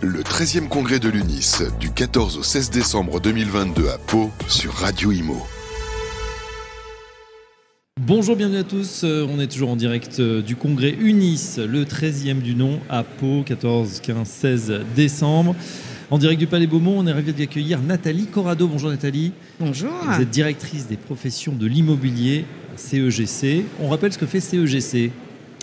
Le 13e congrès de l'UNIS du 14 au 16 décembre 2022 à Pau sur Radio Imo. Bonjour, bienvenue à tous. Euh, On est toujours en direct euh, du congrès UNIS, le 13e du nom à Pau, 14, 15, 16 décembre. En direct du Palais Beaumont, on est ravi d'accueillir Nathalie Corrado. Bonjour Nathalie. Bonjour. Vous êtes directrice des professions de l'immobilier CEGC. On rappelle ce que fait E CEGC.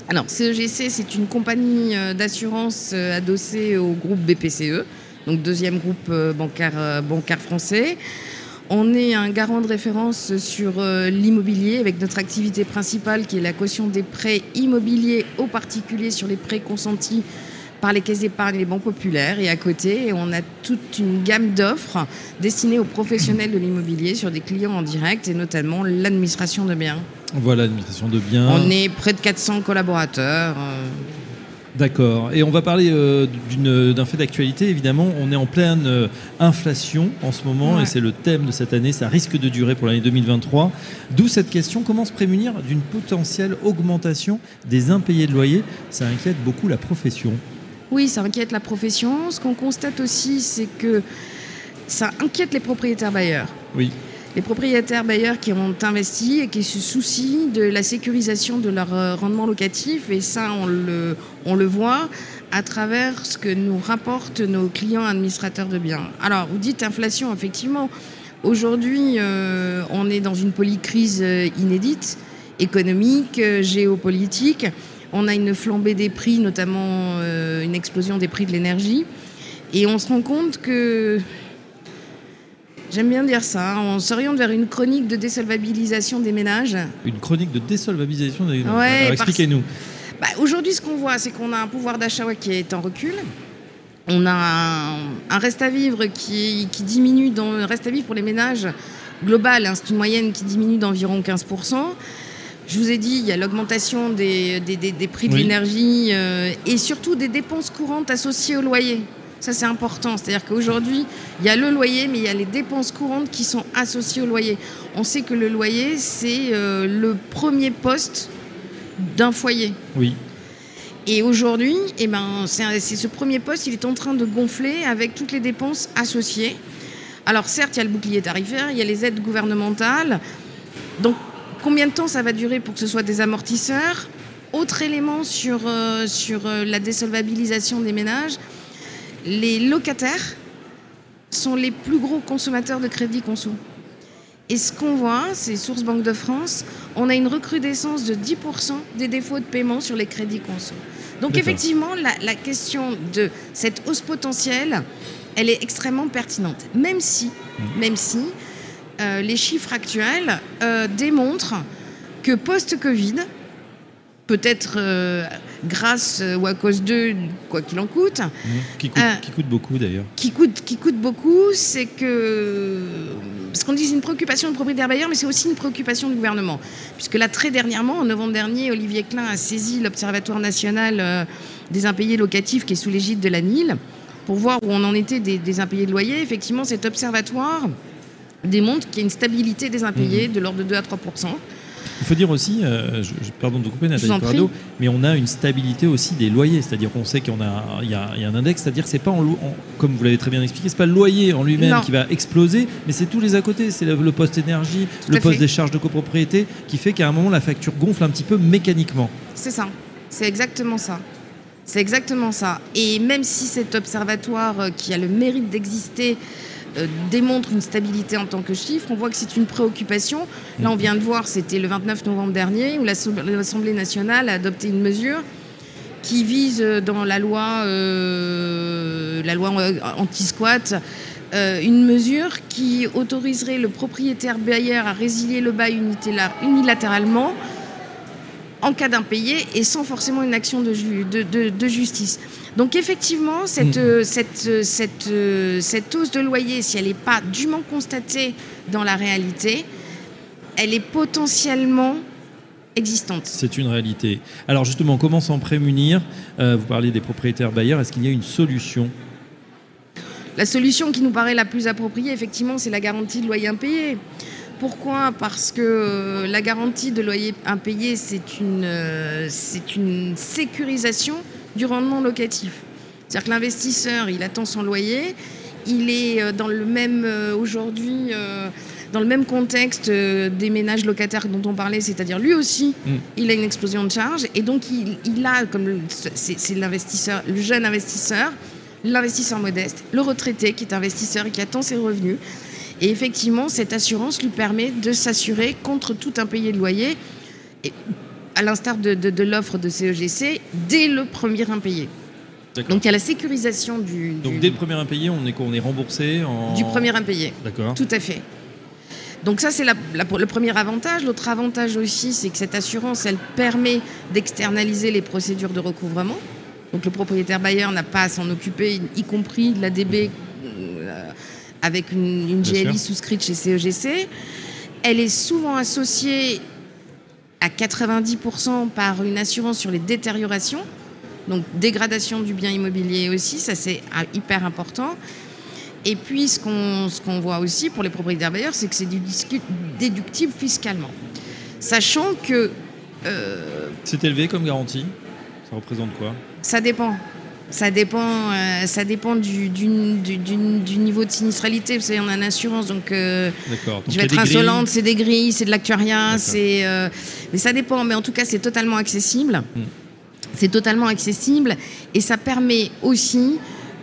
Alors, CEGC, c'est une compagnie euh, d'assurance euh, adossée au groupe BPCE, donc deuxième groupe euh, bancaire, bancaire français. On est un garant de référence sur l'immobilier avec notre activité principale qui est la caution des prêts immobiliers aux particuliers sur les prêts consentis par les caisses d'épargne et les banques populaires. Et à côté, on a toute une gamme d'offres destinées aux professionnels de l'immobilier sur des clients en direct et notamment l'administration de biens. Voilà, l'administration de biens. On est près de 400 collaborateurs. euh, D'accord. Et on va parler euh, d'un fait d'actualité. Évidemment, on est en pleine euh, inflation en ce moment Ouais. et c'est le thème de cette année. Ça risque de durer pour l'année 2023. D'où cette question comment se prémunir d'une potentielle augmentation des impayés de loyer Ça inquiète beaucoup la profession. Oui, ça inquiète la profession. Ce qu'on constate aussi, c'est que ça inquiète les propriétaires bailleurs. Oui. Les propriétaires bailleurs qui ont investi et qui se soucient de la sécurisation de leur euh, rendement locatif. Et ça, on le, on le voit à travers ce que nous rapportent nos clients administrateurs de biens. Alors, vous dites inflation, effectivement. Aujourd'hui, euh, on est dans une polycrise euh, inédite, économique, géopolitique. On a une flambée des prix, notamment euh, une explosion des prix de l'énergie. Et on se rend compte que J'aime bien dire ça. On s'oriente vers une chronique de désolvabilisation des ménages. Une chronique de désolvabilisation des. Ouais, parce- expliquez-nous. Bah, Aujourd'hui, ce qu'on voit, c'est qu'on a un pouvoir d'achat qui est en recul. On a un, un reste à vivre qui, qui diminue dans le reste à vivre pour les ménages global. hein, c'est une moyenne qui diminue d'environ 15%. Je vous ai dit, il y a l'augmentation des, des- des- des prix de Oui. l'énergie euh, et surtout des dépenses courantes associées au loyer. Ça, c'est important. C'est-à-dire qu'aujourd'hui, il y a le loyer, mais il y a les dépenses courantes qui sont associées au loyer. On sait que le loyer, c'est euh, le premier poste d'un foyer. Oui. Et aujourd'hui, eh ben, c'est ce premier poste, il est en train de gonfler avec toutes les dépenses associées. Alors certes, il y a le bouclier tarifaire, il y a les aides gouvernementales. Donc combien de temps ça va durer pour que ce soit des amortisseurs Autre élément sur, euh, sur euh, la désolvabilisation des ménages, les locataires sont les plus gros consommateurs de crédit conso. Et ce qu'on voit, c'est Source Banque de France, on a une recrudescence de 10% des défauts de paiement sur les crédits conso. Donc effectivement, la, la question de cette hausse potentielle, elle est extrêmement pertinente. Même si, même si euh, les chiffres actuels euh, démontrent que post-Covid, peut-être euh, grâce ou à cause d'eux, quoi qu'il en coûte, Qui, coûte, Euh, qui coûte beaucoup d'ailleurs. qui coûte, qui coûte beaucoup, c'est que. Parce qu'on dit c'est une préoccupation de propriétaire bailleur, mais c'est aussi une préoccupation du gouvernement. Puisque là, très dernièrement, en novembre dernier, Olivier Klein a saisi l'Observatoire national des impayés locatifs qui est sous l'égide de la NIL pour voir où on en était des, des impayés de loyer. Effectivement, cet observatoire démontre qu'il y a une stabilité des impayés de l'ordre de 2 à 3% Il faut dire aussi, euh, je, pardon de couper Nathalie Corrado, mais on a une stabilité aussi des loyers, c'est-à-dire qu'on sait qu'il y, y, a, un index, c'est-à-dire que c'est pas en, en- comme vous l'avez très bien expliqué, c'est pas le loyer en lui-même qui va exploser, mais c'est tous les à côté, c'est le, le poste énergie, Tout le poste fait. des charges de copropriété, qui fait qu'à un moment la facture gonfle un petit peu mécaniquement. C'est ça. C'est exactement ça. C'est exactement ça. Et même si cet observatoire euh, qui a le mérite d'exister euh, démontre une stabilité en tant que chiffre, on voit que c'est une préoccupation. Là, on vient de voir, c'était le 29 novembre dernier, où l'Assemblée nationale a adopté une mesure qui vise euh, dans la loi, euh, anti-squat, une mesure qui autoriserait le propriétaire bailleur à résilier le bail unilatéralement en cas d'impayé et sans forcément une action de, ju- de- de- de justice. Donc effectivement, cette, Mhm. euh, cette, euh, cette, euh, cette hausse de loyer, si elle n'est pas dûment constatée dans la réalité, elle est potentiellement existante. C'est une réalité. Alors justement, comment s'en prémunir? Euh, Vous parlez des propriétaires bailleurs, est-ce qu'il y a une solution? La solution qui nous paraît la plus appropriée, effectivement, c'est la garantie de loyer impayé. Pourquoi? Parce que euh, la garantie de loyer impayé, c'est une, euh, c'est une sécurisation du rendement locatif. C'est-à-dire que l'investisseur, il attend son loyer, il est euh, dans le même aujourd'hui. dans le même contexte des ménages locataires dont on parlait, c'est-à-dire lui aussi, Mm. il a une explosion de charges et donc il, il a comme c'est l'investisseur, le jeune investisseur, l'investisseur modeste, le retraité qui est investisseur et qui attend ses revenus. Et effectivement, cette assurance lui permet de s'assurer contre tout impayé de loyer, et, à l'instar de, de- de l'offre de CEGC, dès le premier impayé. Donc il y a la sécurisation du, Donc dès le premier impayé, on est, quoi On est remboursé en... du premier impayé. D'accord. Tout à fait. Donc ça, c'est la- la- le premier avantage. L'autre avantage aussi, c'est que cette assurance, elle permet d'externaliser les procédures de recouvrement. Donc le propriétaire bailleur n'a pas à s'en occuper, y compris de la DB euh, avec une, GLI souscrite chez CEGC. Elle est souvent associée à 90% par une assurance sur les détériorations, donc dégradation du bien immobilier aussi, ça c'est ah, hyper important. Et puis ce qu'on qu'on voit aussi pour les propriétaires bailleurs, c'est que c'est déductible fiscalement. Sachant que euh, C'est élevé comme garantie? Ça représente quoi? ça dépend. Ça dépend, euh, ça dépend du, du, du- du- du niveau de sinistralité. Vous savez, on a une assurance, donc euh. Donc, je vais être insolente, c'est des grilles, c'est de l'actuariat, c'est. euh, mais ça dépend. Mais en tout cas, c'est totalement accessible. Hmm. C'est totalement accessible et ça permet aussi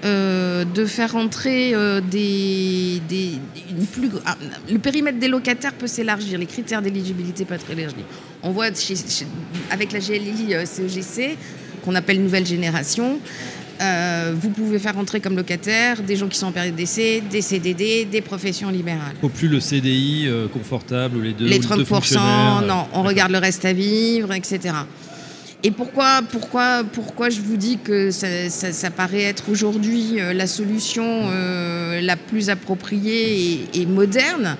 euh, de faire rentrer euh, des, des une plus, ah, le périmètre des locataires peut s'élargir, les critères d'éligibilité peuvent être élargis. On voit chez- chez- avec la GLI euh, CEGC qu'on appelle nouvelle génération. euh, vous pouvez faire rentrer comme locataire des gens qui sont en période d'essai, des CDD, des professions libérales. Au plus le CDI euh, confortable, ou les deux, Les ou deux 30%, fonctionnaires, euh, non, on regarde le reste à vivre, etc. Et pourquoi, pourquoi, pourquoi je vous dis que ça, ça- ça paraît être aujourd'hui euh, la solution euh, la plus appropriée et, et moderne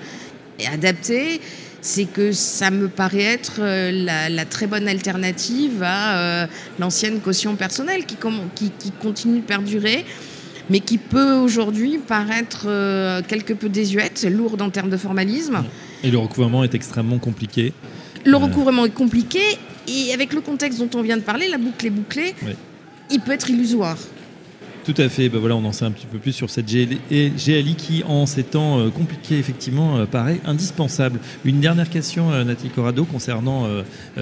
et adaptée? C'est que ça me paraît être euh, la, la très bonne alternative à euh, l'ancienne caution personnelle qui, comm- qui, qui continue de perdurer, mais qui peut aujourd'hui paraître euh, quelque peu désuète, lourde en termes de formalisme. Et le recouvrement est extrêmement compliqué. Le recouvrement est compliqué et avec le contexte dont on vient de parler, la boucle est bouclée, Oui. il peut être illusoire. Tout à fait. Ben voilà, on en sait un petit peu plus sur cette GLI, qui, en ces temps euh, compliqués, effectivement, euh, paraît indispensable. Une dernière question, euh, Nathalie Corrado, concernant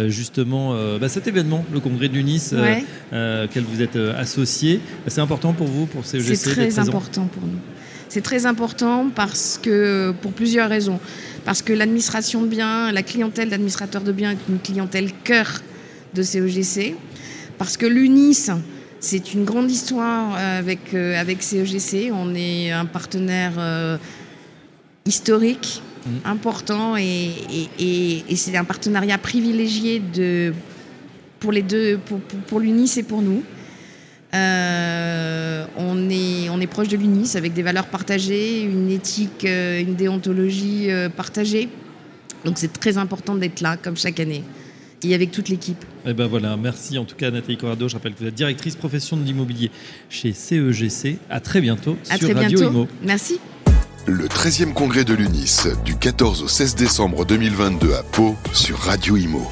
justement bah, cet événement, le congrès du Nice, Ouais. euh, auquel vous êtes associé. C'est important pour vous, pour CEGC, C'est très important pour nous. C'est très important parce que, pour plusieurs raisons. Parce que l'administration de biens, la clientèle d'administrateurs de biens est une clientèle cœur de CEGC. Parce que l'UNIS, c'est une grande histoire euh, avec, euh, avec CEGC. On est un partenaire euh, historique, Mhm. important, et, et- et- et c'est un partenariat privilégié de, pour les deux, pour, pour, pour l'UNIS et pour nous. Euh, on, est, on est proche de l'UNIS avec des valeurs partagées, une éthique, une déontologie partagée. Donc c'est très important d'être là, comme chaque année, et avec toute l'équipe. Eh ben voilà, merci en tout cas Nathalie Corrado. Je rappelle que vous êtes directrice profession de l'immobilier chez CEGC. À très bientôt À sur très Radio bientôt. Imo. Merci. Le 13e congrès de l'UNIS du 14 au 16 décembre 2022 à Pau sur Radio Imo.